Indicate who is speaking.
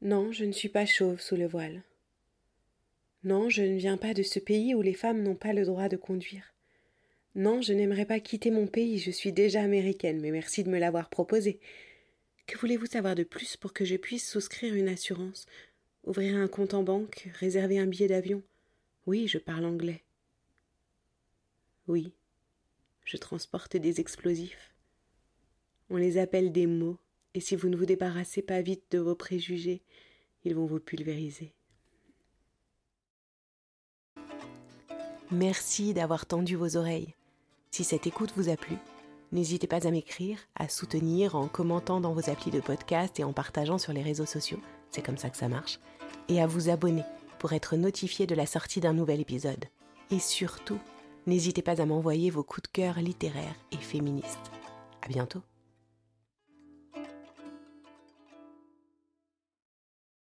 Speaker 1: Non, je ne suis pas chauve sous le voile. Non, je ne viens pas de ce pays où les femmes n'ont pas le droit de conduire. Non, je n'aimerais pas quitter mon pays, je suis déjà américaine, mais merci de me l'avoir proposé. Que voulez-vous savoir de plus pour que je puisse souscrire une assurance, ouvrir un compte en banque, réserver un billet d'avion? Oui, je parle anglais. Oui, je transporte des explosifs. On les appelle des mots, et si vous ne vous débarrassez pas vite de vos préjugés, ils vont vous pulvériser. Merci d'avoir tendu vos oreilles. Si cette écoute vous a plu, n'hésitez pas à m'écrire, à soutenir en commentant dans vos applis de podcast et en partageant sur les réseaux sociaux, c'est comme ça que ça marche, et à vous abonner pour être notifié de la sortie d'un nouvel épisode. Et surtout, n'hésitez pas à m'envoyer vos coups de cœur littéraires et féministes. À bientôt!